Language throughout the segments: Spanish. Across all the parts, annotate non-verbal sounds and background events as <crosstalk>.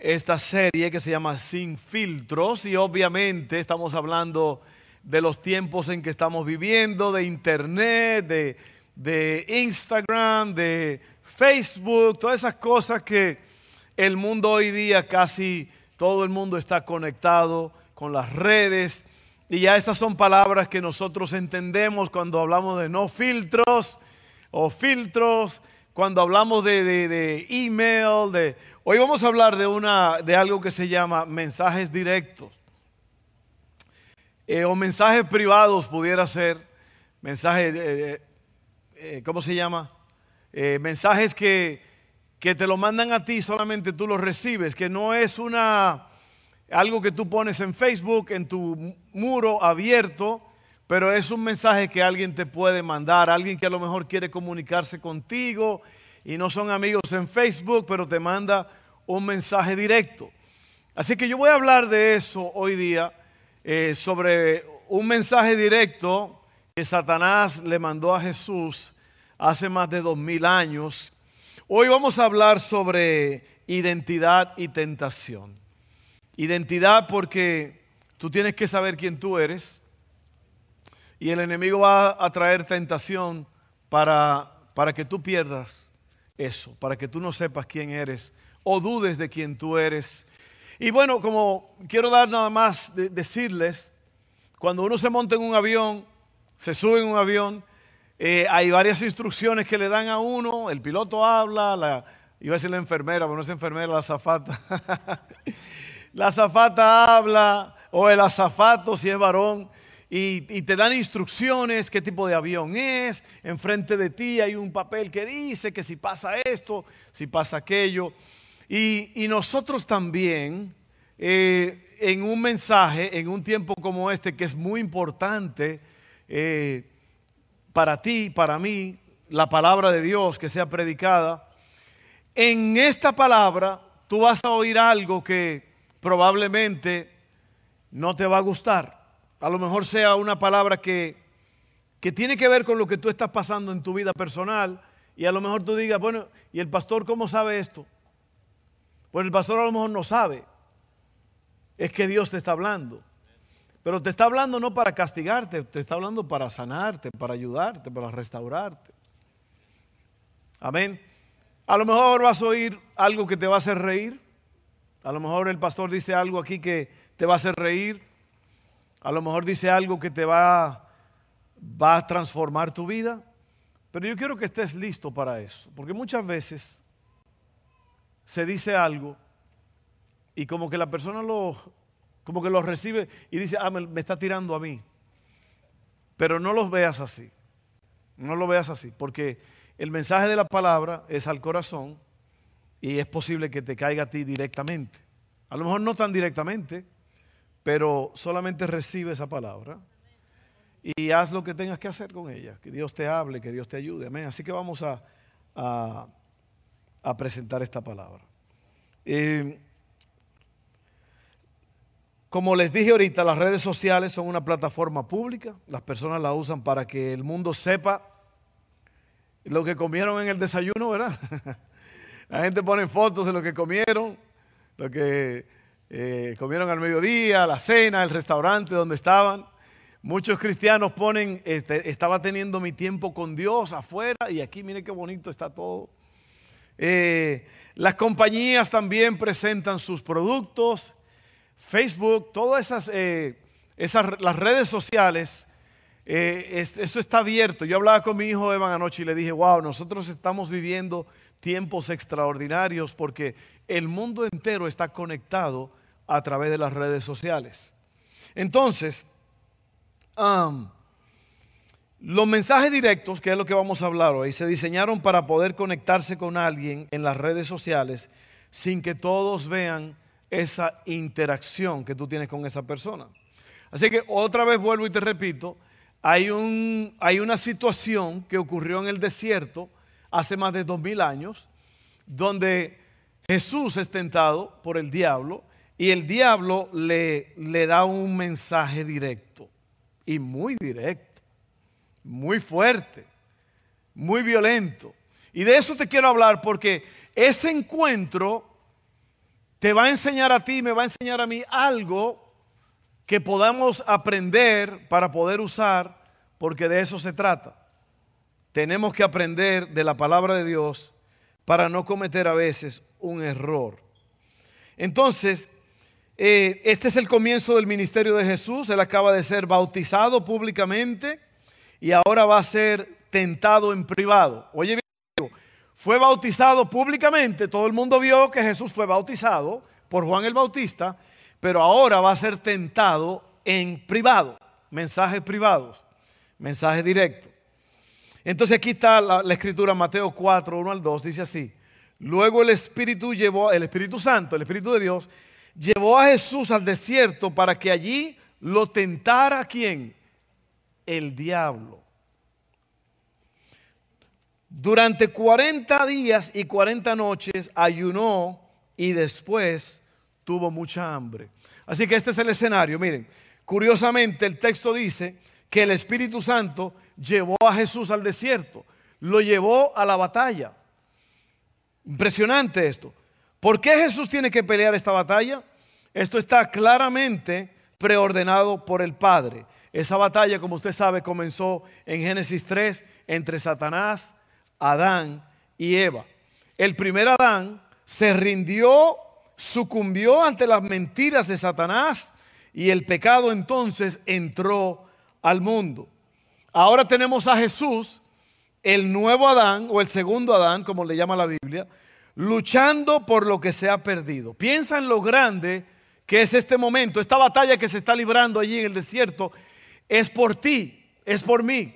esta serie que se llama Sin filtros y obviamente estamos hablando de los tiempos en que estamos viviendo, de internet, de, de Instagram, de Facebook, todas esas cosas que el mundo hoy día casi todo el mundo está conectado con las redes. Y ya estas son palabras que nosotros entendemos cuando hablamos de no filtros o filtros, cuando hablamos de, de email, de Hoy vamos a hablar de, una, de algo que se llama mensajes directos. Eh, o mensajes privados pudiera ser. Mensajes, eh, eh, ¿cómo se llama? mensajes que, que te lo mandan a ti, solamente tú los recibes, que no es una, algo que tú pones en Facebook, en tu muro abierto, pero es un mensaje que alguien te puede mandar, alguien que a lo mejor quiere comunicarse contigo y no son amigos en Facebook, pero te manda un mensaje directo. Así que yo voy a hablar de eso hoy día, eh, sobre un mensaje directo que Satanás le mandó a Jesús hace más de dos mil años. Hoy vamos a hablar sobre identidad y tentación. Identidad porque tú tienes que saber quién tú eres y el enemigo va a traer tentación para, para que tú pierdas eso, para que tú no sepas quién eres o dudes de quién tú eres. Y bueno, como quiero dar nada más de decirles, cuando uno se monta en un avión, se sube en un avión, eh, hay varias instrucciones que le dan a uno, el piloto habla, la, iba a decir la enfermera, pero no es enfermera, la azafata. <laughs> la azafata habla, o el azafato si es varón, y, te dan instrucciones, qué tipo de avión es, enfrente de ti hay un papel que dice que si pasa esto, si pasa aquello. Y, nosotros también, eh, en un mensaje, en un tiempo como este, que es muy importante eh, para ti, para mí, la palabra de Dios que sea predicada, en esta palabra tú vas a oír algo que probablemente no te va a gustar a lo mejor sea una palabra que, que tiene que ver con lo que tú estás pasando en tu vida personal y a lo mejor tú digas, bueno, ¿y el pastor cómo sabe esto? Pues el pastor a lo mejor no sabe. Es que Dios te está hablando. Pero te está hablando no para castigarte, te está hablando para sanarte, para ayudarte, para restaurarte. Amén. A lo mejor vas a oír algo que te va a hacer reír. A lo mejor el pastor dice algo aquí que te va a hacer reír. A lo mejor dice algo que te va, va a transformar tu vida. Pero yo quiero que estés listo para eso. Porque muchas veces se dice algo y como que la persona lo, como que lo recibe y dice, ah, me, está tirando a mí. Pero no los veas así. No lo veas así. Porque el mensaje de la palabra es al corazón y es posible que te caiga a ti directamente. A lo mejor no tan directamente, pero solamente recibe esa palabra y haz lo que tengas que hacer con ella. Que Dios te hable, que Dios te ayude. Amén. Así que vamos a, presentar esta palabra. Como les dije ahorita, las redes sociales son una plataforma pública. Las personas la usan para que el mundo sepa lo que comieron en el desayuno, ¿verdad? <laughs> La gente pone fotos de lo que comieron, lo que eh, comieron al mediodía, la cena, el restaurante donde estaban. Muchos cristianos ponen, este, estaba teniendo mi tiempo con Dios afuera y aquí mire qué bonito está todo. Eh, las compañías también presentan sus productos, Facebook, todas esas, eh, esas las redes sociales, eso está abierto. Yo hablaba con mi hijo Evan anoche y le dije, wow, nosotros estamos viviendo tiempos extraordinarios porque el mundo entero está conectado a través de las redes sociales. Entonces, los mensajes directos, que es lo que vamos a hablar hoy, se diseñaron para poder conectarse con alguien en las redes sociales sin que todos vean esa interacción que tú tienes con esa persona. Así que otra vez vuelvo y te repito, hay, un, hay una situación que ocurrió en el desierto hace más de dos mil años, donde Jesús es tentado por el diablo y el diablo le da un mensaje directo y muy directo, muy fuerte, muy violento. Y de eso te quiero hablar porque ese encuentro te va a enseñar a ti, me va a enseñar a mí algo que podamos aprender para poder usar, porque de eso se trata. Tenemos que aprender de la palabra de Dios para no cometer a veces un error. Entonces, eh, este es el comienzo del ministerio de Jesús. Él acaba de ser bautizado públicamente y ahora va a ser tentado en privado. Oye, bien, fue bautizado públicamente. Todo el mundo vio que Jesús fue bautizado por Juan el Bautista pero ahora va a ser tentado en privado, mensajes privados, mensajes directos. Entonces aquí está la, escritura Mateo 4, 1 al 2, dice así. Luego el Espíritu llevó, el Espíritu Santo, el Espíritu de Dios, llevó a Jesús al desierto para que allí lo tentara quién? El diablo. Durante 40 días y 40 noches ayunó y después tuvo mucha hambre. Así que este es el escenario. Miren, curiosamente el texto dice que el Espíritu Santo llevó a Jesús al desierto, lo llevó a la batalla. Impresionante esto. ¿Por qué Jesús tiene que pelear esta batalla? Esto está claramente preordenado por el Padre. Esa batalla, como usted sabe, comenzó en Génesis 3 entre Satanás, Adán y Eva. El primer Adán se rindió sucumbió ante las mentiras de Satanás y el pecado entonces entró al mundo. Ahora tenemos a Jesús, el nuevo Adán o el segundo Adán, como le llama la Biblia, luchando por lo que se ha perdido. Piensa en lo grande que es este momento, esta batalla que se está librando allí en el desierto, es por ti, es por mí.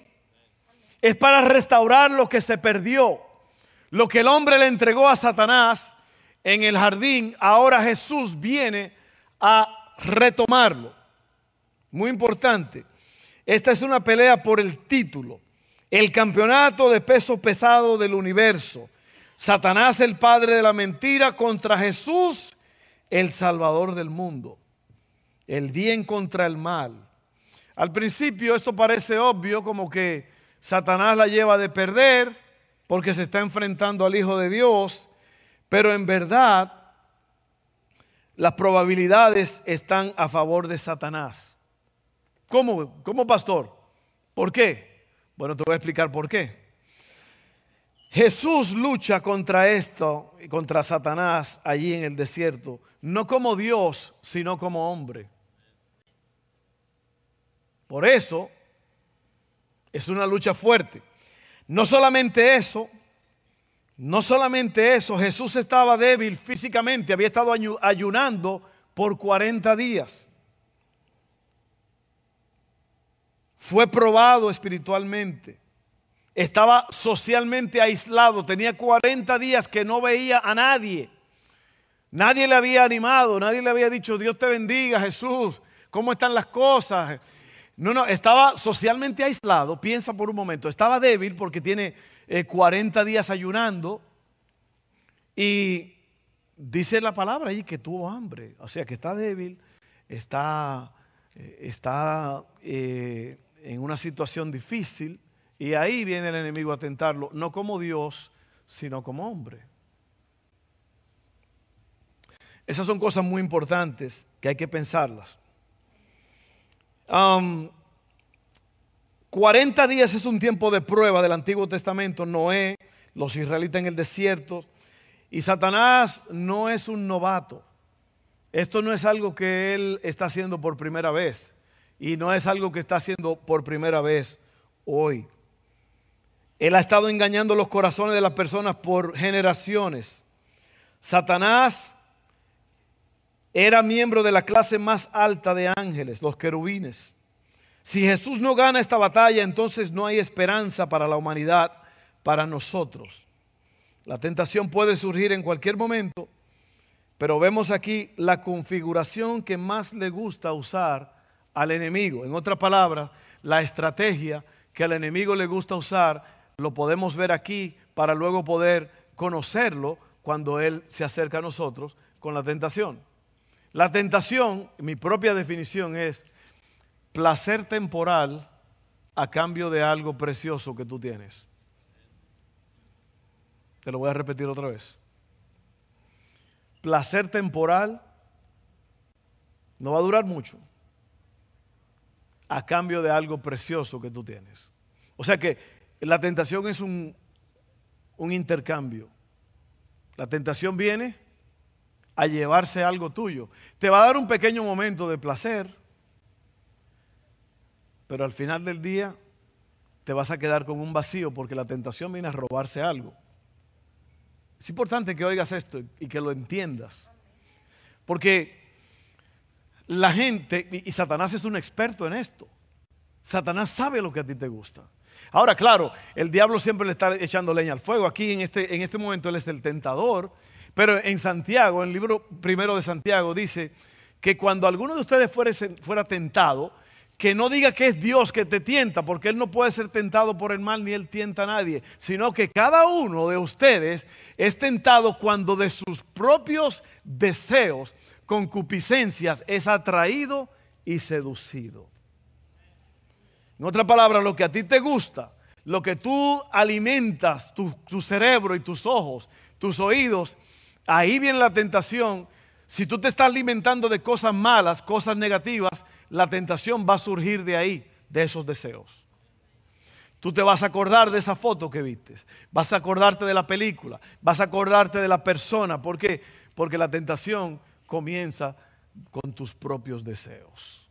Es para restaurar lo que se perdió, lo que el hombre le entregó a Satanás en el jardín, ahora Jesús viene a retomarlo. Muy importante. Esta es una pelea por el título. El campeonato de peso pesado del universo. Satanás, el padre de la mentira, contra Jesús, el salvador del mundo. El bien contra el mal. Al principio esto parece obvio, como que Satanás la lleva de perder porque se está enfrentando al Hijo de Dios. Pero en verdad, las probabilidades están a favor de Satanás. ¿Cómo, ¿Cómo, pastor? ¿Por qué? Bueno, te voy a explicar por qué. Jesús lucha contra esto, contra Satanás allí en el desierto, no como Dios, sino como hombre. Por eso es una lucha fuerte. No solamente eso, no solamente eso, Jesús estaba débil físicamente, había estado ayunando por 40 días. Fue probado espiritualmente. Estaba socialmente aislado, tenía 40 días que no veía a nadie. Nadie le había animado, nadie le había dicho, Dios te bendiga, Jesús, ¿cómo están las cosas? No, no, estaba socialmente aislado, piensa por un momento, estaba débil porque tiene 40 eh, días ayunando y dice la palabra ahí que tuvo hambre, o sea que está débil, está, eh, está eh, en una situación difícil y ahí viene el enemigo a tentarlo, no como Dios, sino como hombre. Esas son cosas muy importantes que hay que pensarlas. 40 días es un tiempo de prueba del Antiguo Testamento. Noé, los israelitas en el desierto. Y Satanás no es un novato. Esto no es algo que él está haciendo por primera vez. Y no es algo que está haciendo por primera vez hoy. Él ha estado engañando los corazones de las personas por generaciones. Satanás era miembro de la clase más alta de ángeles, los querubines. Si Jesús no gana esta batalla, entonces no hay esperanza para la humanidad, para nosotros. La tentación puede surgir en cualquier momento, Pero vemos aquí la configuración que más le gusta usar al enemigo. En otras palabras, la estrategia que al enemigo le gusta usar, lo podemos ver aquí para luego poder conocerlo cuando él se acerca a nosotros con la tentación. La tentación, mi propia definición es placer temporal a cambio de algo precioso que tú tienes. Te lo voy a repetir otra vez. Placer temporal no va a durar mucho a cambio de algo precioso que tú tienes. O sea que la tentación es un, un intercambio. La tentación viene a llevarse algo tuyo. Te va a dar un pequeño momento de placer, pero al final del día te vas a quedar con un vacío porque la tentación viene a robarse algo. Es importante que oigas esto y que lo entiendas. Porque la gente, y Satanás es un experto en esto, Satanás sabe lo que a ti te gusta. Ahora, claro, el diablo siempre le está echando leña al fuego. Aquí en este, en este momento él es el tentador, pero en Santiago, en el libro primero de Santiago, dice que cuando alguno de ustedes fuera, fuera tentado, que no diga que es Dios que te tienta, porque Él no puede ser tentado por el mal ni Él tienta a nadie, sino que cada uno de ustedes es tentado cuando de sus propios deseos, concupiscencias, es atraído y seducido. En otra palabra, lo que a ti te gusta, lo que tú alimentas, tu cerebro y tus ojos, tus oídos, ahí viene la tentación. Si tú te estás alimentando de cosas malas, cosas negativas, la tentación va a surgir de ahí, de esos deseos. Tú te vas a acordar de esa foto que viste, vas a acordarte de la película, vas a acordarte de la persona. ¿Por qué? Porque la tentación comienza con tus propios deseos.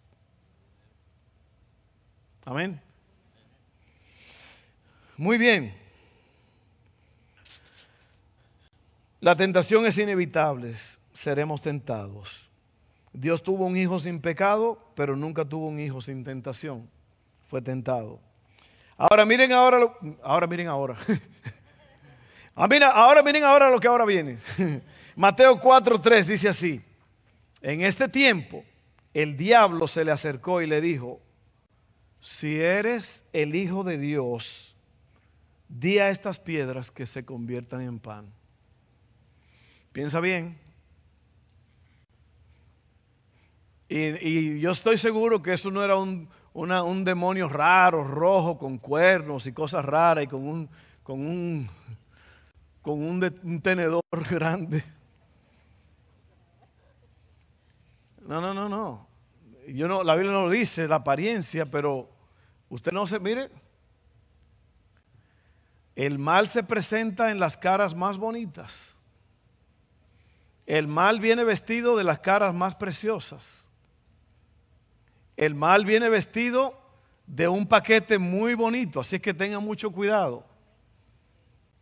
Amén. Muy bien. La tentación es inevitable, seremos tentados. Dios tuvo un hijo sin pecado, pero nunca tuvo un hijo sin tentación. Fue tentado. Ahora miren ahora, ahora miren ahora. <laughs> ah, mira, ahora miren ahora lo que ahora viene. <laughs> Mateo 4:3 dice así: En este tiempo el diablo se le acercó y le dijo: si eres el Hijo de Dios, di a estas piedras que se conviertan en pan. Piensa bien. Y, yo estoy seguro que eso no era un, un, demonio raro, rojo, con cuernos y cosas raras y con un, con un, con un tenedor <laughs> grande. No, no, no, no yo no, la Biblia no lo dice, la apariencia, pero usted no se, mire, el mal se presenta en las caras más bonitas. El mal viene vestido de las caras más preciosas. El mal viene vestido de un paquete muy bonito, así que tenga mucho cuidado.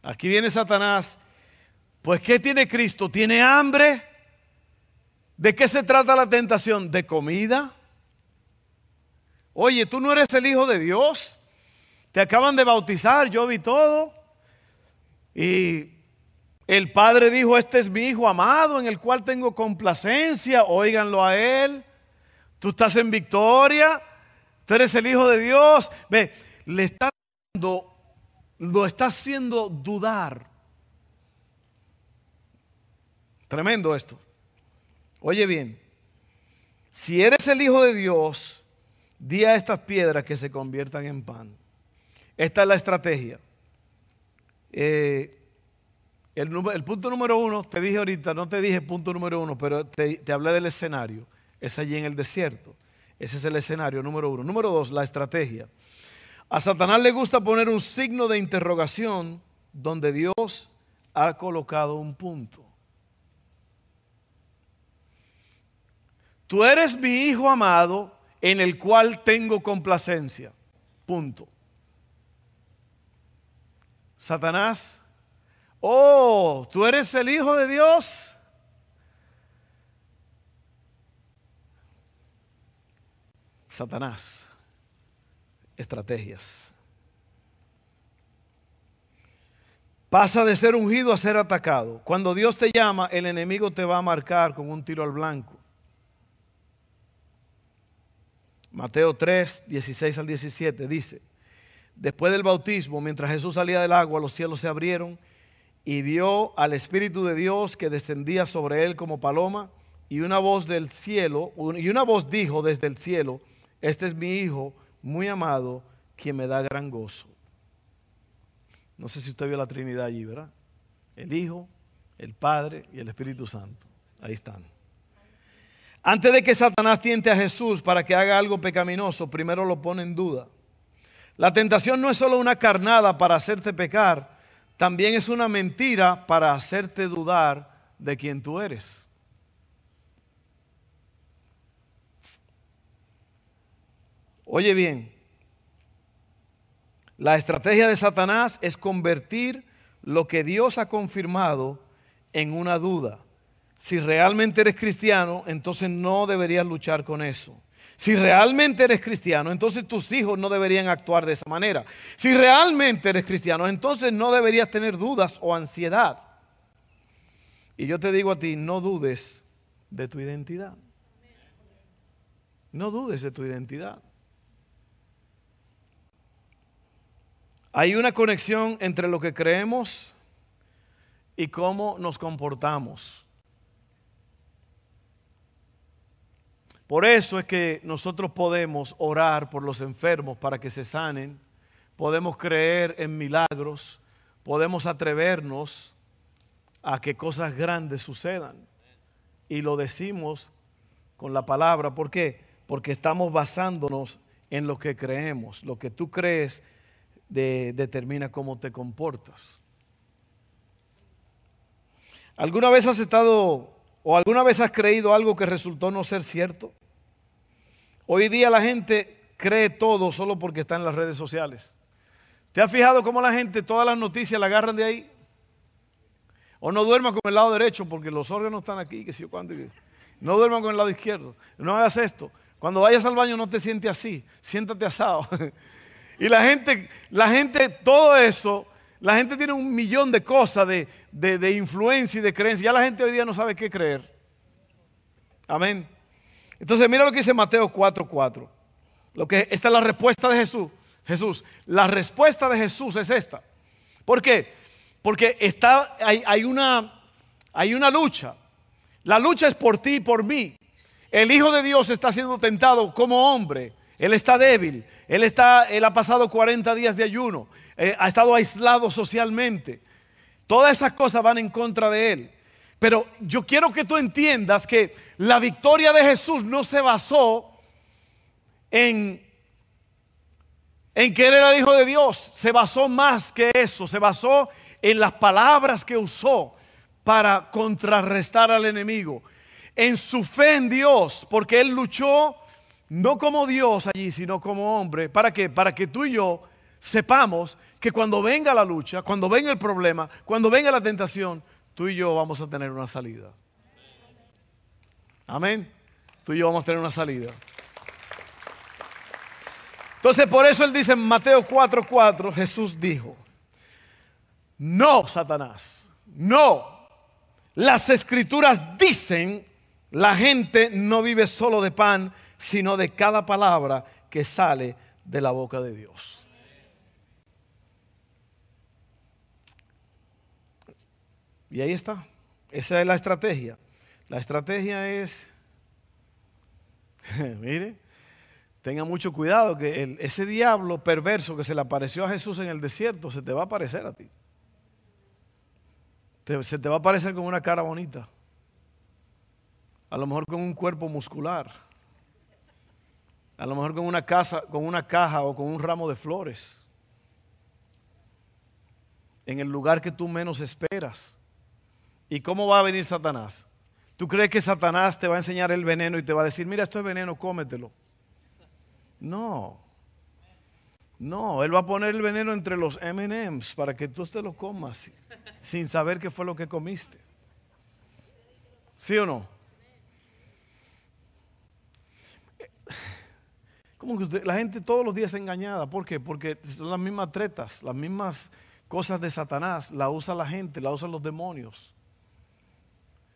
Aquí viene Satanás. Pues ¿qué tiene Cristo? ¿Tiene hambre? ¿De qué se trata la tentación? ¿De comida? Oye, tú no eres el Hijo de Dios. Te acaban de bautizar, yo vi todo. Y el Padre dijo, este es mi Hijo amado en el cual tengo complacencia, óiganlo a Él. Tú estás en victoria, tú eres el Hijo de Dios. Ve, le está dando, lo está haciendo dudar. Tremendo esto. Oye bien, si eres el Hijo de Dios, di a estas piedras que se conviertan en pan. Esta es la estrategia. Eh, el, punto número uno, te dije ahorita, no te dije punto número uno, pero te, te hablé del escenario. Es allí en el desierto. Ese es el escenario número uno. Número dos, la estrategia. A Satanás le gusta poner un signo de interrogación donde Dios ha colocado un punto. Tú eres mi hijo amado en el cual tengo complacencia. Punto. Satanás, oh, tú eres el hijo de Dios. Satanás, estrategias. pasa de ser ungido a ser atacado. Cuando Dios te llama, el enemigo te va a marcar con un tiro al blanco. Mateo 3, 16 al 17 dice, después del bautismo, mientras Jesús salía del agua, los cielos se abrieron y vio al Espíritu de Dios que descendía sobre él como paloma y una voz del cielo, y una voz dijo desde el cielo, este es mi Hijo muy amado, quien me da gran gozo. No sé si usted vio la Trinidad allí, ¿verdad? El Hijo, el Padre y el Espíritu Santo. Ahí están. Antes de que Satanás tiente a Jesús para que haga algo pecaminoso, primero lo pone en duda. La tentación no es solo una carnada para hacerte pecar, también es una mentira para hacerte dudar de quién tú eres. Oye bien, la estrategia de Satanás es convertir lo que Dios ha confirmado en una duda. Si realmente eres cristiano, entonces no deberías luchar con eso. Si realmente eres cristiano, entonces tus hijos no deberían actuar de esa manera. Si realmente eres cristiano, entonces no deberías tener dudas o ansiedad. Y yo te digo a ti, no dudes de tu identidad. No dudes de tu identidad. Hay una conexión entre lo que creemos y cómo nos comportamos. Por eso es que nosotros podemos orar por los enfermos para que se sanen, podemos creer en milagros, podemos atrevernos a que cosas grandes sucedan. Y lo decimos con la palabra. ¿Por qué? Porque estamos basándonos en lo que creemos. Lo que tú crees determina cómo te comportas. ¿Alguna vez has estado o alguna vez has creído algo que resultó no ser cierto? Hoy día la gente cree todo solo porque está en las redes sociales. ¿Te has fijado cómo la gente todas las noticias la agarran de ahí? O no duerma con el lado derecho porque los órganos están aquí, que si yo cuando. No duerma con el lado izquierdo. No hagas esto. Cuando vayas al baño no te sientes así, siéntate asado. <laughs> Y la gente, la gente, todo eso, la gente tiene un millón de cosas de, de, influencia y de creencia. Ya la gente hoy día no sabe qué creer. Amén. Entonces, mira lo que dice Mateo 4:4. Lo que esta es la respuesta de Jesús. Jesús, la respuesta de Jesús es esta. ¿Por qué? Porque está, hay, hay, una, hay una lucha. La lucha es por ti y por mí. El Hijo de Dios está siendo tentado como hombre él está débil. Él, está, él ha pasado 40 días de ayuno. Eh, ha estado aislado socialmente. Todas esas cosas van en contra de él. Pero yo quiero que tú entiendas que la victoria de Jesús no se basó en, en que él era el Hijo de Dios. Se basó más que eso. Se basó en las palabras que usó para contrarrestar al enemigo. En su fe en Dios, porque él luchó no como Dios allí, sino como hombre. ¿Para qué? Para que tú y yo sepamos que cuando venga la lucha, cuando venga el problema, cuando venga la tentación, tú y yo vamos a tener una salida. Amén. Tú y yo vamos a tener una salida. Entonces, por eso él dice en Mateo 4:4, Jesús dijo, no, Satanás, no. Las escrituras dicen, la gente no vive solo de pan, sino de cada palabra que sale de la boca de Dios. Y ahí está. Esa es la estrategia. La estrategia es, <laughs> mire, tenga mucho cuidado que ese diablo perverso que se le apareció a Jesús en el desierto se te va a aparecer a ti. se te va a aparecer con una cara bonita. A lo mejor con un cuerpo muscular a lo mejor con una, casa, con una caja o con un ramo de flores. En el lugar que tú menos esperas. ¿Y cómo va a venir Satanás? ¿Tú crees que Satanás te va a enseñar el veneno y te va a decir, mira, esto es veneno, cómetelo? No. No, él va a poner el veneno entre los MMs para que tú te lo comas sin saber qué fue lo que comiste. ¿Sí o no? Como que la gente todos los días es engañada. ¿Por qué? Porque son las mismas tretas, las mismas cosas de Satanás, la usa la gente, la usan los demonios.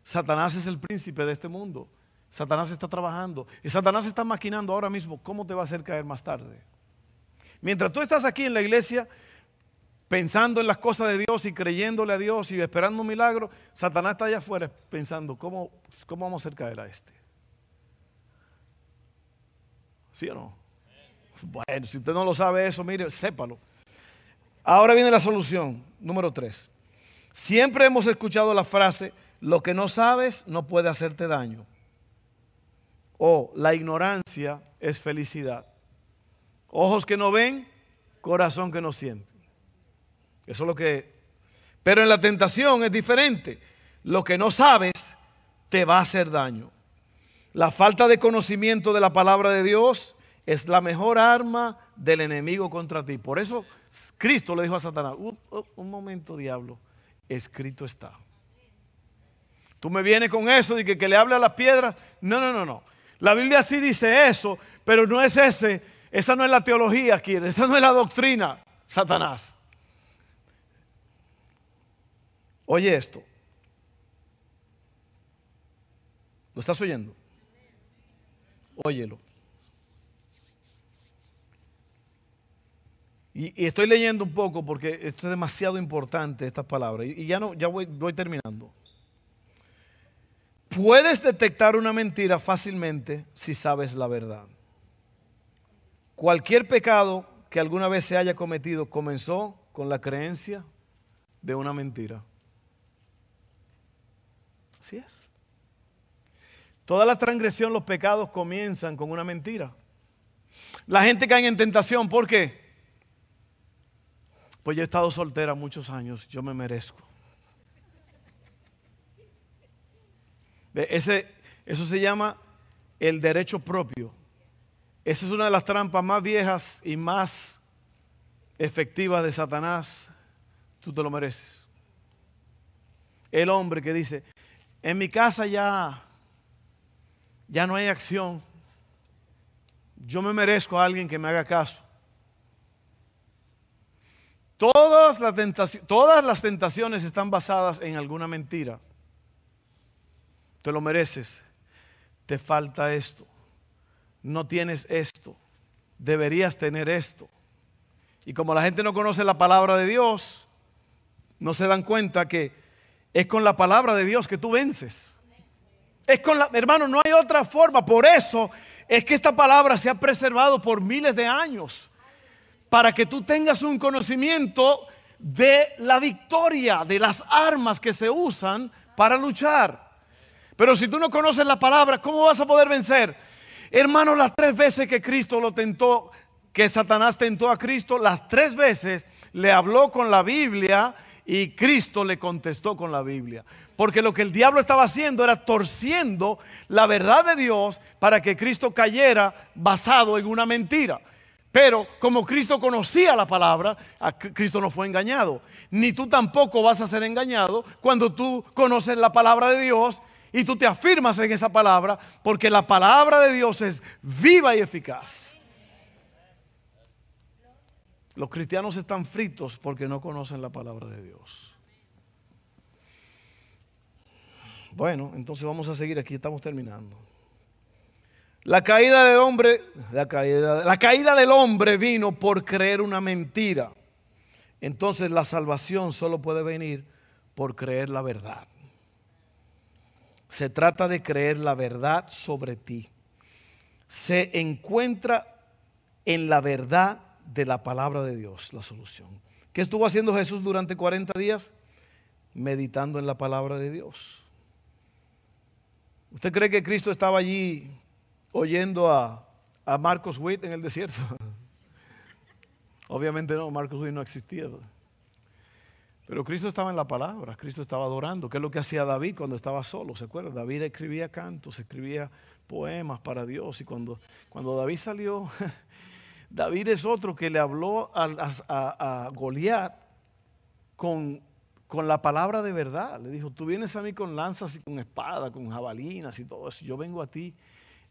Satanás es el príncipe de este mundo. Satanás está trabajando. Y Satanás está maquinando ahora mismo cómo te va a hacer caer más tarde. Mientras tú estás aquí en la iglesia pensando en las cosas de Dios y creyéndole a Dios y esperando un milagro, Satanás está allá afuera pensando, ¿cómo, cómo vamos a hacer caer a este? ¿Sí o no? Bueno, si usted no lo sabe eso, mire, sépalo. Ahora viene la solución, número tres. Siempre hemos escuchado la frase, lo que no sabes no puede hacerte daño. O la ignorancia es felicidad. Ojos que no ven, corazón que no siente. Eso es lo que... Pero en la tentación es diferente. Lo que no sabes te va a hacer daño. La falta de conocimiento de la palabra de Dios es la mejor arma del enemigo contra ti. Por eso Cristo le dijo a Satanás, un, momento diablo, escrito está. Tú me vienes con eso de que, que le hable a las piedras. No, no, no, no. La Biblia sí dice eso, pero no es ese, esa no es la teología aquí, esa no es la doctrina, Satanás. Oye esto. ¿Lo estás oyendo? Óyelo. Y, estoy leyendo un poco porque esto es demasiado importante, estas palabras. Y, ya, no, ya voy, voy terminando. Puedes detectar una mentira fácilmente si sabes la verdad. Cualquier pecado que alguna vez se haya cometido comenzó con la creencia de una mentira. Así es. Toda la transgresión, los pecados comienzan con una mentira. La gente cae en tentación, ¿por qué? Pues yo he estado soltera muchos años, yo me merezco. Ese, eso se llama el derecho propio. Esa es una de las trampas más viejas y más efectivas de Satanás. Tú te lo mereces. El hombre que dice, en mi casa ya, ya no hay acción. Yo me merezco a alguien que me haga caso. Todas las, todas las tentaciones están basadas en alguna mentira. Te lo mereces. Te falta esto. No tienes esto. Deberías tener esto. Y como la gente no conoce la palabra de Dios, no se dan cuenta que es con la palabra de Dios que tú vences. Es con la, hermano, no hay otra forma. Por eso es que esta palabra se ha preservado por miles de años. Para que tú tengas un conocimiento de la victoria, de las armas que se usan para luchar. Pero si tú no conoces la palabra, ¿cómo vas a poder vencer? Hermano, las tres veces que Cristo lo tentó, que Satanás tentó a Cristo, las tres veces le habló con la Biblia y Cristo le contestó con la Biblia. Porque lo que el diablo estaba haciendo era torciendo la verdad de Dios para que Cristo cayera basado en una mentira. Pero como Cristo conocía la palabra, Cristo no fue engañado. Ni tú tampoco vas a ser engañado cuando tú conoces la palabra de Dios y tú te afirmas en esa palabra, porque la palabra de Dios es viva y eficaz. Los cristianos están fritos porque no conocen la palabra de Dios. Bueno, entonces vamos a seguir aquí, estamos terminando. La caída del hombre, la caída, del hombre vino por creer una mentira. Entonces la salvación solo puede venir por creer la verdad. Se trata de creer la verdad sobre ti. Se encuentra en la verdad de la palabra de Dios la solución. ¿Qué estuvo haciendo Jesús durante 40 días? Meditando en la palabra de Dios. ¿Usted cree que Cristo estaba allí oyendo a, a Marcos Witt en el desierto? <laughs> Obviamente no, Marcos Witt no existía. Pero Cristo estaba en la palabra, Cristo estaba adorando, ¿Qué es lo que hacía David cuando estaba solo, ¿se acuerdan? David escribía cantos, escribía poemas para Dios y cuando, cuando David salió <laughs> David es otro que le habló a, Goliat con, con, la palabra de verdad. Le dijo, tú vienes a mí con lanzas y con espada, con jabalinas y todo eso. Yo vengo a ti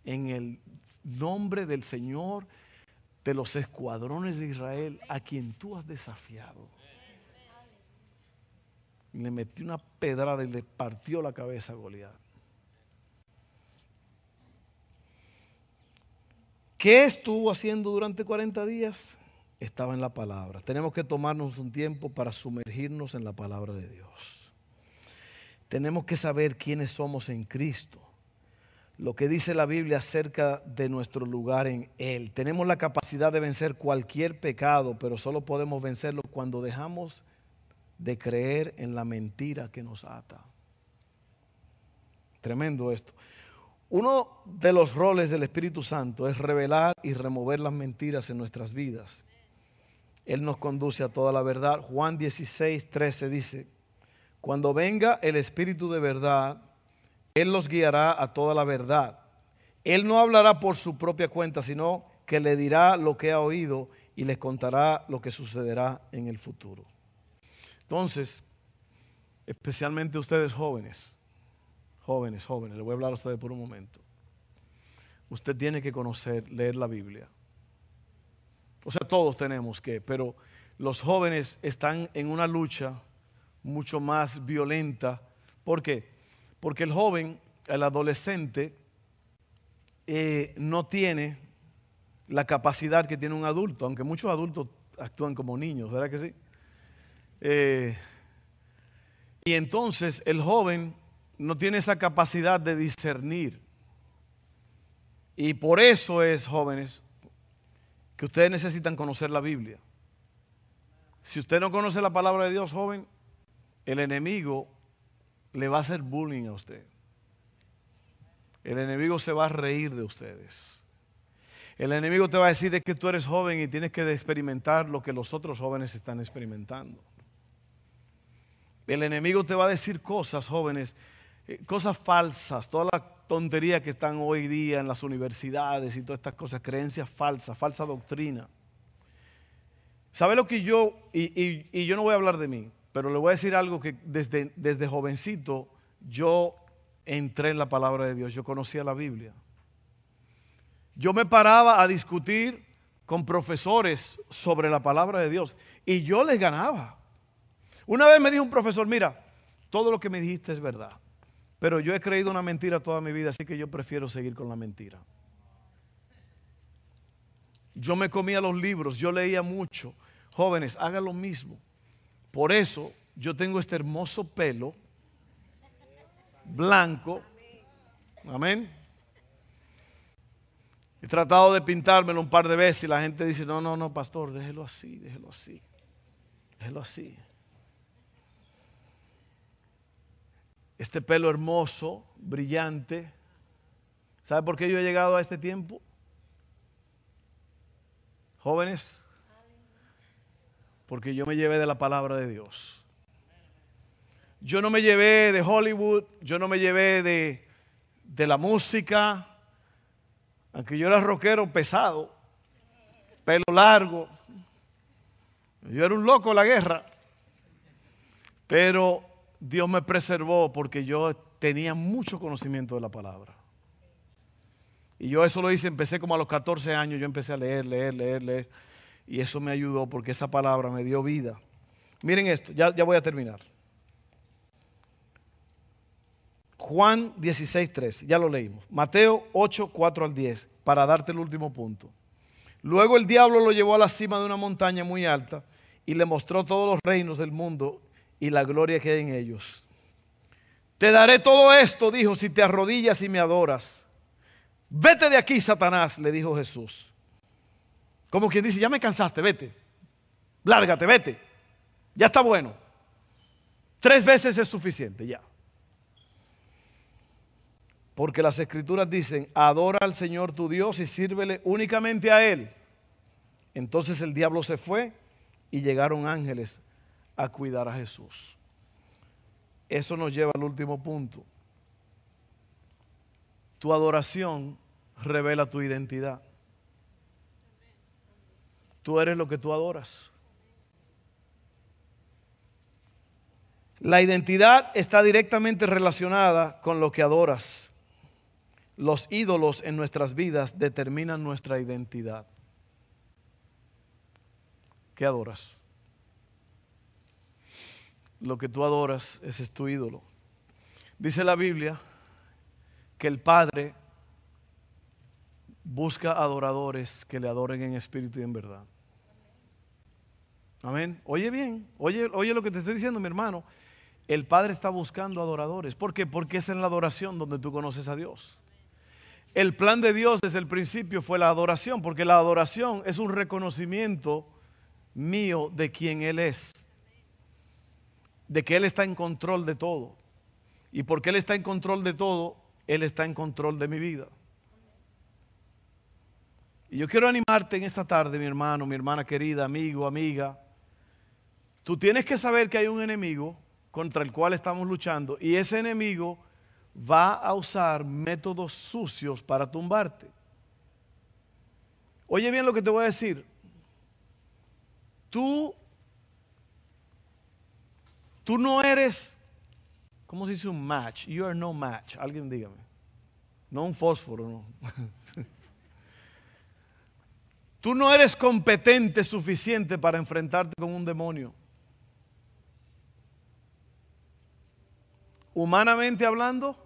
en el nombre del Señor de los escuadrones de Israel a quien tú has desafiado. Le metió una pedrada y le partió la cabeza a Goliat. ¿Qué estuvo haciendo durante 40 días? Estaba en la palabra. Tenemos que tomarnos un tiempo para sumergirnos en la palabra de Dios. Tenemos que saber quiénes somos en Cristo. Lo que dice la Biblia acerca de nuestro lugar en Él. Tenemos la capacidad de vencer cualquier pecado, pero solo podemos vencerlo cuando dejamos de creer en la mentira que nos ata. Tremendo esto. Uno de los roles del Espíritu Santo es revelar y remover las mentiras en nuestras vidas. Él nos conduce a toda la verdad. Juan 16, 13 dice, cuando venga el Espíritu de verdad, Él los guiará a toda la verdad. Él no hablará por su propia cuenta, sino que le dirá lo que ha oído y les contará lo que sucederá en el futuro. Entonces, especialmente ustedes jóvenes, jóvenes, jóvenes, le voy a hablar a ustedes por un momento. Usted tiene que conocer, leer la Biblia. O sea, todos tenemos que, pero los jóvenes están en una lucha mucho más violenta. ¿Por qué? Porque el joven, el adolescente, eh, no tiene la capacidad que tiene un adulto, aunque muchos adultos actúan como niños, ¿verdad que sí? Eh, y entonces el joven no tiene esa capacidad de discernir. Y por eso es, jóvenes, que ustedes necesitan conocer la Biblia. Si usted no conoce la palabra de Dios, joven, el enemigo le va a hacer bullying a usted. El enemigo se va a reír de ustedes. El enemigo te va a decir que tú eres joven y tienes que experimentar lo que los otros jóvenes están experimentando. El enemigo te va a decir cosas, jóvenes, eh, cosas falsas, toda la tontería que están hoy día en las universidades y todas estas cosas, creencias falsas, falsa doctrina. ¿Sabe lo que yo, y, yo no voy a hablar de mí, pero le voy a decir algo que desde, desde jovencito yo entré en la palabra de Dios, yo conocía la Biblia. Yo me paraba a discutir con profesores sobre la palabra de Dios y yo les ganaba. Una vez me dijo un profesor, mira, todo lo que me dijiste es verdad. Pero yo he creído una mentira toda mi vida, así que yo prefiero seguir con la mentira. Yo me comía los libros, yo leía mucho. Jóvenes, hagan lo mismo. Por eso yo tengo este hermoso pelo blanco. Amén. He tratado de pintármelo un par de veces y la gente dice, no, no, no, pastor, déjelo así, déjelo así. Déjelo así. Este pelo hermoso, brillante. ¿Sabe por qué yo he llegado a este tiempo? Jóvenes, porque yo me llevé de la palabra de Dios. Yo no me llevé de Hollywood, yo no me llevé de, de la música, aunque yo era rockero pesado, pelo largo. Yo era un loco en la guerra, pero Dios me preservó porque yo tenía mucho conocimiento de la palabra. Y yo eso lo hice, empecé como a los 14 años, yo empecé a leer, leer, leer, leer. Y eso me ayudó porque esa palabra me dio vida. Miren esto, ya, ya voy a terminar. Juan 16, 3, ya lo leímos. Mateo 8, 4 al 10, para darte el último punto. Luego el diablo lo llevó a la cima de una montaña muy alta y le mostró todos los reinos del mundo y la gloria que hay en ellos. Te daré todo esto, dijo, si te arrodillas y me adoras. Vete de aquí, Satanás, le dijo Jesús. Como quien dice, ya me cansaste, vete. Lárgate, vete. Ya está bueno. Tres veces es suficiente, ya. Porque las escrituras dicen, adora al Señor tu Dios y sírvele únicamente a Él. Entonces el diablo se fue y llegaron ángeles a cuidar a Jesús. Eso nos lleva al último punto. Tu adoración revela tu identidad. Tú eres lo que tú adoras. La identidad está directamente relacionada con lo que adoras. Los ídolos en nuestras vidas determinan nuestra identidad. ¿Qué adoras? Lo que tú adoras, ese es tu ídolo. Dice la Biblia que el Padre busca adoradores que le adoren en espíritu y en verdad. Amén. Oye bien, oye, oye lo que te estoy diciendo, mi hermano. El Padre está buscando adoradores. ¿Por qué? Porque es en la adoración donde tú conoces a Dios. El plan de Dios desde el principio fue la adoración, porque la adoración es un reconocimiento mío de quién Él es, de que Él está en control de todo. Y porque Él está en control de todo, Él está en control de mi vida. Y yo quiero animarte en esta tarde, mi hermano, mi hermana querida, amigo, amiga. Tú tienes que saber que hay un enemigo contra el cual estamos luchando y ese enemigo va a usar métodos sucios para tumbarte. Oye bien lo que te voy a decir. Tú, tú no eres, ¿cómo se dice un match? You are no match. Alguien dígame. No un fósforo, no. <laughs> Tú no eres competente suficiente para enfrentarte con un demonio. Humanamente hablando,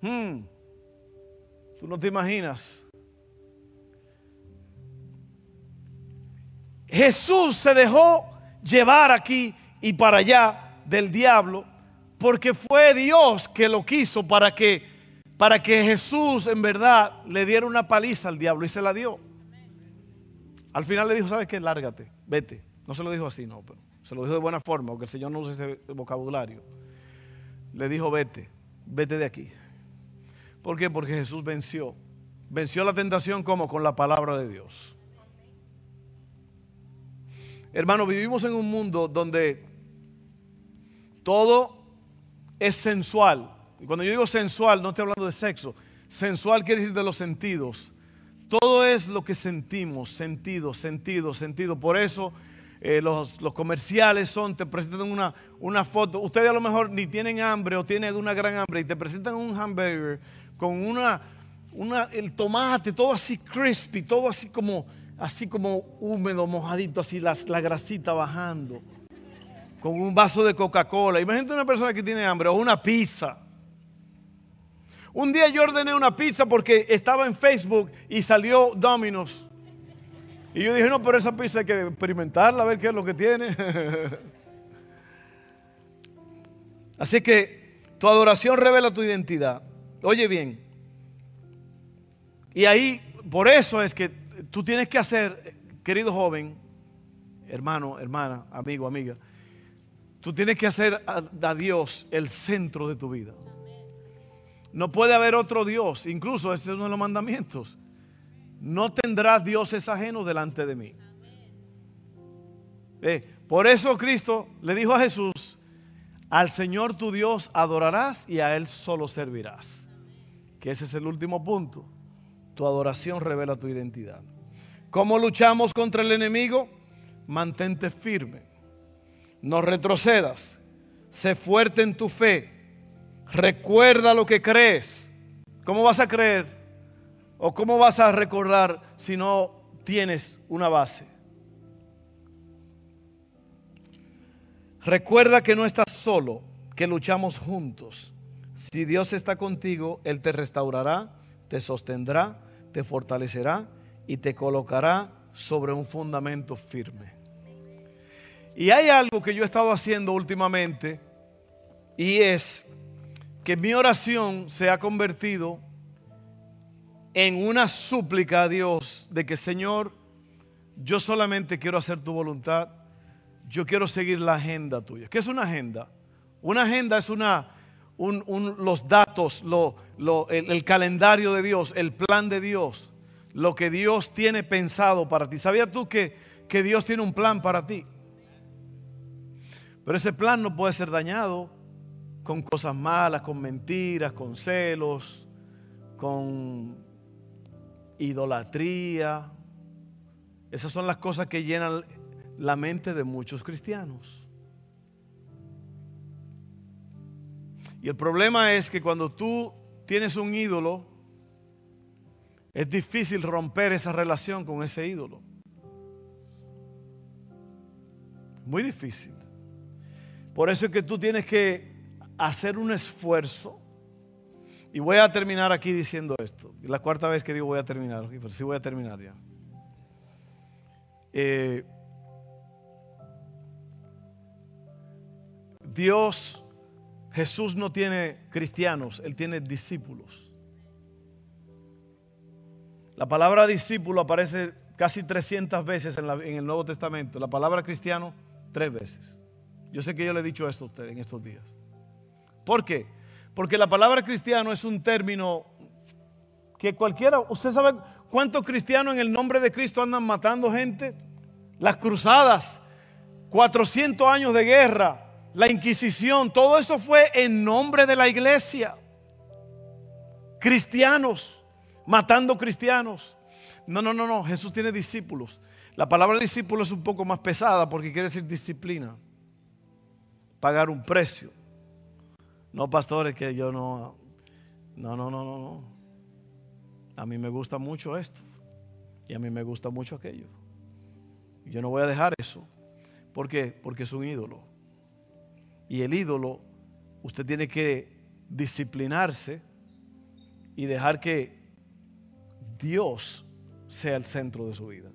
hmm, tú no te imaginas. Jesús se dejó llevar aquí y para allá del diablo porque fue Dios que lo quiso para que para que Jesús en verdad le diera una paliza al diablo y se la dio. Al final le dijo, ¿sabes qué? Lárgate, vete. No se lo dijo así, no, se lo dijo de buena forma, porque el Señor no usa ese vocabulario. Le dijo, vete, vete de aquí. ¿Por qué? Porque Jesús venció. Venció la tentación como con la palabra de Dios. Hermano, vivimos en un mundo donde todo es sensual. Y cuando yo digo sensual, no estoy hablando de sexo. Sensual quiere decir de los sentidos. Todo es lo que sentimos, sentido, sentido, sentido. Por eso eh, los, comerciales son, te presentan una, una foto. Ustedes a lo mejor ni tienen hambre o tienen una gran hambre y te presentan un hamburger con una, una, el tomate, todo así crispy, todo así como, así como húmedo, mojadito, así la, la grasita bajando. Con un vaso de Coca-Cola. Imagínate una persona que tiene hambre o una pizza. Un día yo ordené una pizza porque estaba en Facebook y salió Domino's. Y yo dije, no, pero esa pizza hay que experimentarla, a ver qué es lo que tiene. <laughs> Así que tu adoración revela tu identidad. Oye bien. Y ahí, por eso es que tú tienes que hacer, querido joven, hermano, hermana, amigo, amiga, tú tienes que hacer a, Dios el centro de tu vida. No puede haber otro Dios. Incluso este es uno de los mandamientos. No tendrás dioses ajenos delante de mí. Eh, por eso Cristo le dijo a Jesús, al Señor tu Dios adorarás y a Él solo servirás. Que ese es el último punto. Tu adoración revela tu identidad. ¿Cómo luchamos contra el enemigo? Mantente firme. No retrocedas. Sé fuerte en tu fe Recuerda lo que crees. ¿Cómo vas a creer? ¿O cómo vas a recordar si no tienes una base? Recuerda que no estás solo, que luchamos juntos. Si Dios está contigo, Él te restaurará, te sostendrá, te fortalecerá y te colocará sobre un fundamento firme. Y hay algo que yo he estado haciendo últimamente y es que mi oración se ha convertido en una súplica a Dios de que Señor, yo solamente quiero hacer tu voluntad, yo quiero seguir la agenda tuya. ¿Qué es una agenda? Una agenda es una, los datos, el, el, calendario de Dios, el plan de Dios, lo que Dios tiene pensado para ti. ¿Sabías tú que, que Dios tiene un plan para ti? Pero ese plan no puede ser dañado con cosas malas, con mentiras, con celos, con idolatría. Esas son las cosas que llenan la mente de muchos cristianos. Y el problema es que cuando tú tienes un ídolo, es difícil romper esa relación con ese ídolo. Muy difícil. Por eso es que tú tienes que hacer un esfuerzo. Y voy a terminar aquí diciendo esto. La cuarta vez que digo voy a terminar, pero sí voy a terminar ya. Eh, Dios, Jesús no tiene cristianos, Él tiene discípulos. La palabra discípulo aparece casi 300 veces en, el Nuevo Testamento. La palabra cristiano, tres veces. Yo sé que yo le he dicho esto a usted en estos días. ¿Por qué? Porque la palabra cristiano es un término que cualquiera, usted sabe cuántos cristianos en el nombre de Cristo andan matando gente. Las cruzadas, 400 años de guerra, la Inquisición, todo eso fue en nombre de la iglesia. Cristianos, matando cristianos. No, no, no, no, Jesús tiene discípulos. La palabra discípulo es un poco más pesada porque quiere decir disciplina. Pagar un precio. No, pastores, que yo no. No, no, no, no, no. A mí me gusta mucho esto. Y a mí me gusta mucho aquello. Yo no voy a dejar eso. ¿Por? Porque es un ídolo. Y el ídolo, usted tiene que disciplinarse y dejar que Dios sea el centro de su vida.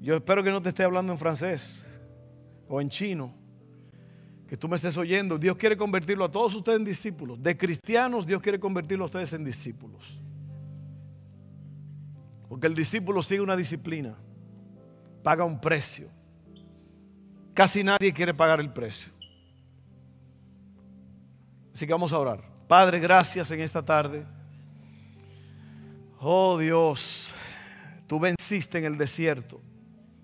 Yo espero que no te esté hablando en francés o en chino, que tú me estés oyendo. Dios quiere convertirlo a todos ustedes en discípulos. De cristianos, Dios quiere convertirlo a ustedes en discípulos. Porque el discípulo sigue una disciplina, paga un precio. Casi nadie quiere pagar el precio. Así que vamos a orar. Padre, gracias en esta tarde. Oh Dios, tú venciste en el desierto,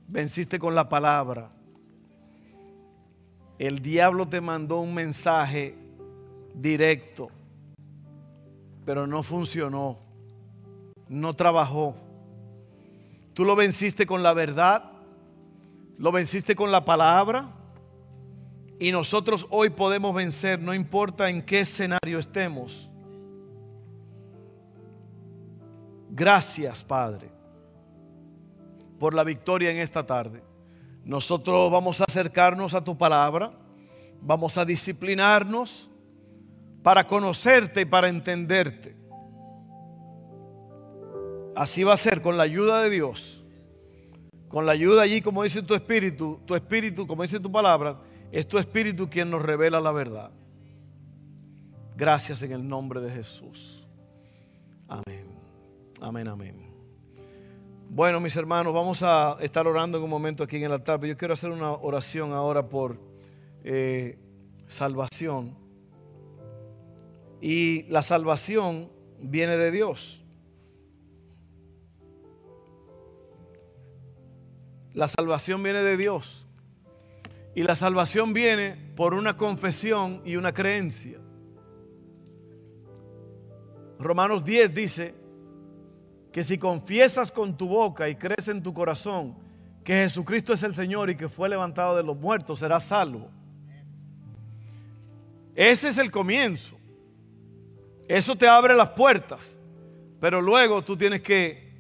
venciste con la palabra. El diablo te mandó un mensaje directo, pero no funcionó, no trabajó. Tú lo venciste con la verdad, lo venciste con la palabra y nosotros hoy podemos vencer, no importa en qué escenario estemos. Gracias, Padre, por la victoria en esta tarde. Nosotros vamos a acercarnos a tu palabra, vamos a disciplinarnos para conocerte y para entenderte. Así va a ser con la ayuda de Dios con la ayuda allí, como dice tu espíritu, tu espíritu, como dice tu palabra, es tu espíritu quien nos revela la verdad. Gracias en el nombre de Jesús. Amén. Amén, amén. Bueno, mis hermanos, vamos a estar orando en un momento aquí en el altar, pero yo quiero hacer una oración ahora por eh, salvación. Y la salvación viene de Dios. La salvación viene de Dios. Y la salvación viene por una confesión y una creencia. Romanos 10 dice que si confiesas con tu boca y crees en tu corazón que Jesucristo es el Señor y que fue levantado de los muertos, serás salvo. Ese es el comienzo. Eso te abre las puertas. Pero luego tú tienes que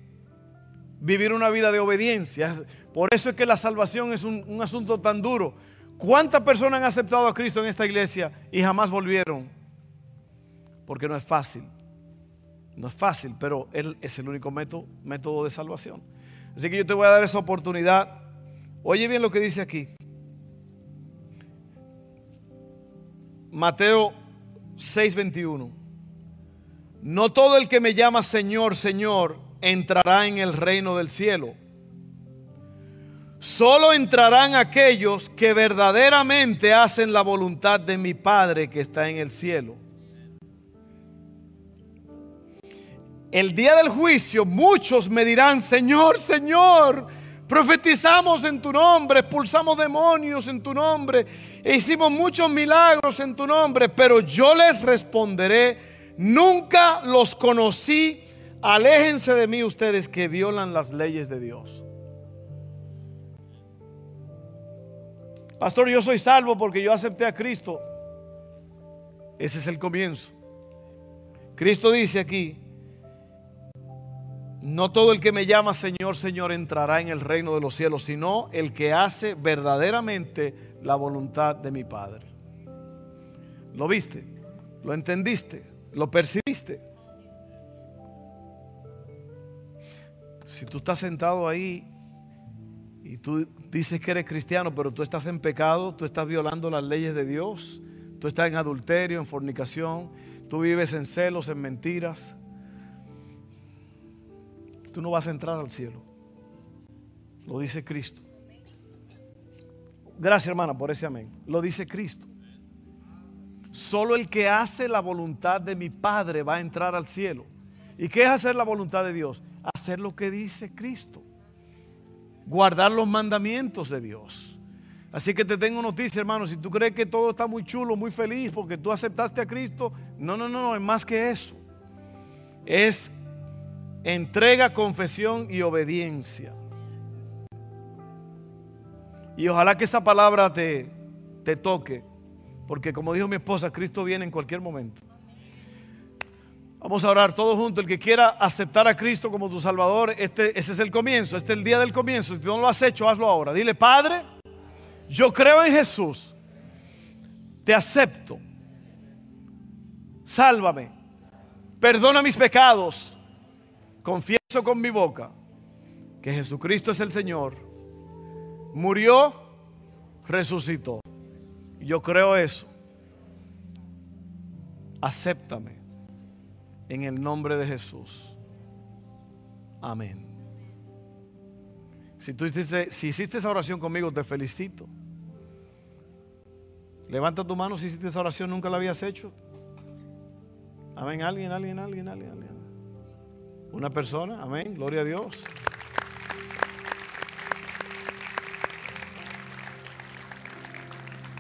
vivir una vida de obediencia. Por eso es que la salvación es un, asunto tan duro. ¿Cuántas personas han aceptado a Cristo en esta iglesia y jamás volvieron? Porque no es fácil. No es fácil, pero Él es el único método, método de salvación. Así que yo te voy a dar esa oportunidad. Oye bien lo que dice aquí. Mateo 6:21. No todo el que me llama Señor, Señor, entrará en el reino del cielo Solo entrarán aquellos que verdaderamente hacen la voluntad de mi Padre que está en el cielo. El día del juicio muchos me dirán, Señor, Señor, profetizamos en tu nombre, expulsamos demonios en tu nombre, e hicimos muchos milagros en tu nombre, pero yo les responderé, nunca los conocí, aléjense de mí ustedes que violan las leyes de Dios. Pastor, yo soy salvo porque yo acepté a Cristo. Ese es el comienzo. Cristo dice aquí, No todo el que me llama Señor, Señor entrará en el reino de los cielos, sino el que hace verdaderamente la voluntad de mi Padre. ¿Lo viste? ¿Lo entendiste? ¿Lo percibiste? Si tú estás sentado ahí y tú dices que eres cristiano, pero tú estás en pecado, tú estás violando las leyes de Dios, tú estás en adulterio, en fornicación, tú vives en celos, en mentiras, tú no vas a entrar al cielo. Lo dice Cristo. Gracias hermana por ese amén. Lo dice Cristo. Solo el que hace la voluntad de mi Padre va a entrar al cielo. ¿Y qué es hacer la voluntad de Dios? Hacer lo que dice Cristo. Guardar los mandamientos de Dios. Así que te tengo noticia, hermano. Si tú crees que todo está muy chulo, muy feliz porque tú aceptaste a Cristo, no, no, no, no, es más que eso. Es entrega, confesión y obediencia. Y ojalá que esa palabra te, te toque, porque como dijo mi esposa, Cristo viene en cualquier momento. Vamos a orar todos juntos. El que quiera aceptar a Cristo como tu Salvador, este, ese es el comienzo, este es el día del comienzo. Si tú no lo has hecho, hazlo ahora. Dile, Padre, yo creo en Jesús, te acepto, sálvame, perdona mis pecados, confieso con mi boca que Jesucristo es el Señor, murió, resucitó. Yo creo eso. Acéptame en el nombre de Jesús. Amén. Si tú hiciste, si esa oración conmigo, te felicito. Levanta tu mano si hiciste esa oración, nunca la habías hecho. Amén. Alguien, alguien, alguien, alguien, alguien. Una persona, amén. Gloria a Dios.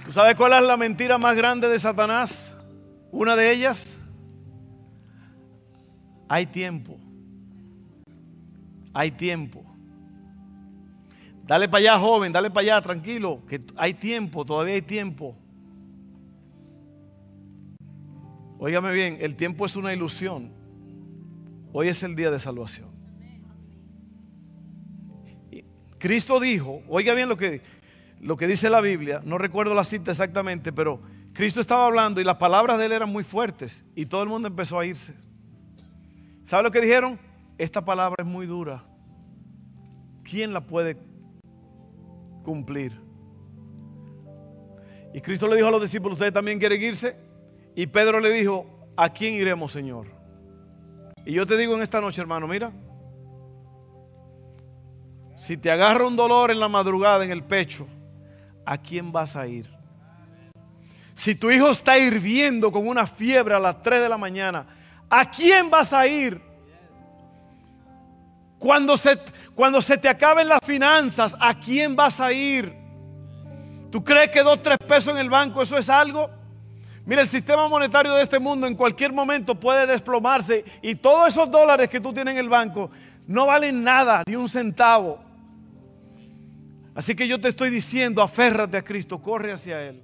¿Tú sabes cuál es la mentira más grande de Satanás? Una de ellas hay tiempo. Hay tiempo. Dale para allá, joven, dale para allá, tranquilo, que hay tiempo, todavía hay tiempo. Óigame bien, el tiempo es una ilusión. Hoy es el día de salvación. Cristo dijo, oiga bien lo que, lo que dice la Biblia, no recuerdo la cita exactamente, pero Cristo estaba hablando y las palabras de él eran muy fuertes y todo el mundo empezó a irse. ¿Sabe lo que dijeron? Esta palabra es muy dura. ¿Quién la puede cumplir? Y Cristo le dijo a los discípulos, ¿ustedes también quieren irse? Y Pedro le dijo, ¿a quién iremos, Señor? Y yo te digo en esta noche, hermano, mira, si te agarra un dolor en la madrugada en el pecho, ¿a quién vas a ir? Si tu hijo está hirviendo con una fiebre a las 3 de la mañana, ¿A quién vas a ir? Cuando se, cuando se te acaben las finanzas, ¿a quién vas a ir? ¿Tú crees que dos, tres pesos en el banco, eso es algo? Mira, el sistema monetario de este mundo en cualquier momento puede desplomarse y todos esos dólares que tú tienes en el banco no valen nada, ni un centavo. Así que yo te estoy diciendo, aférrate a Cristo, corre hacia Él.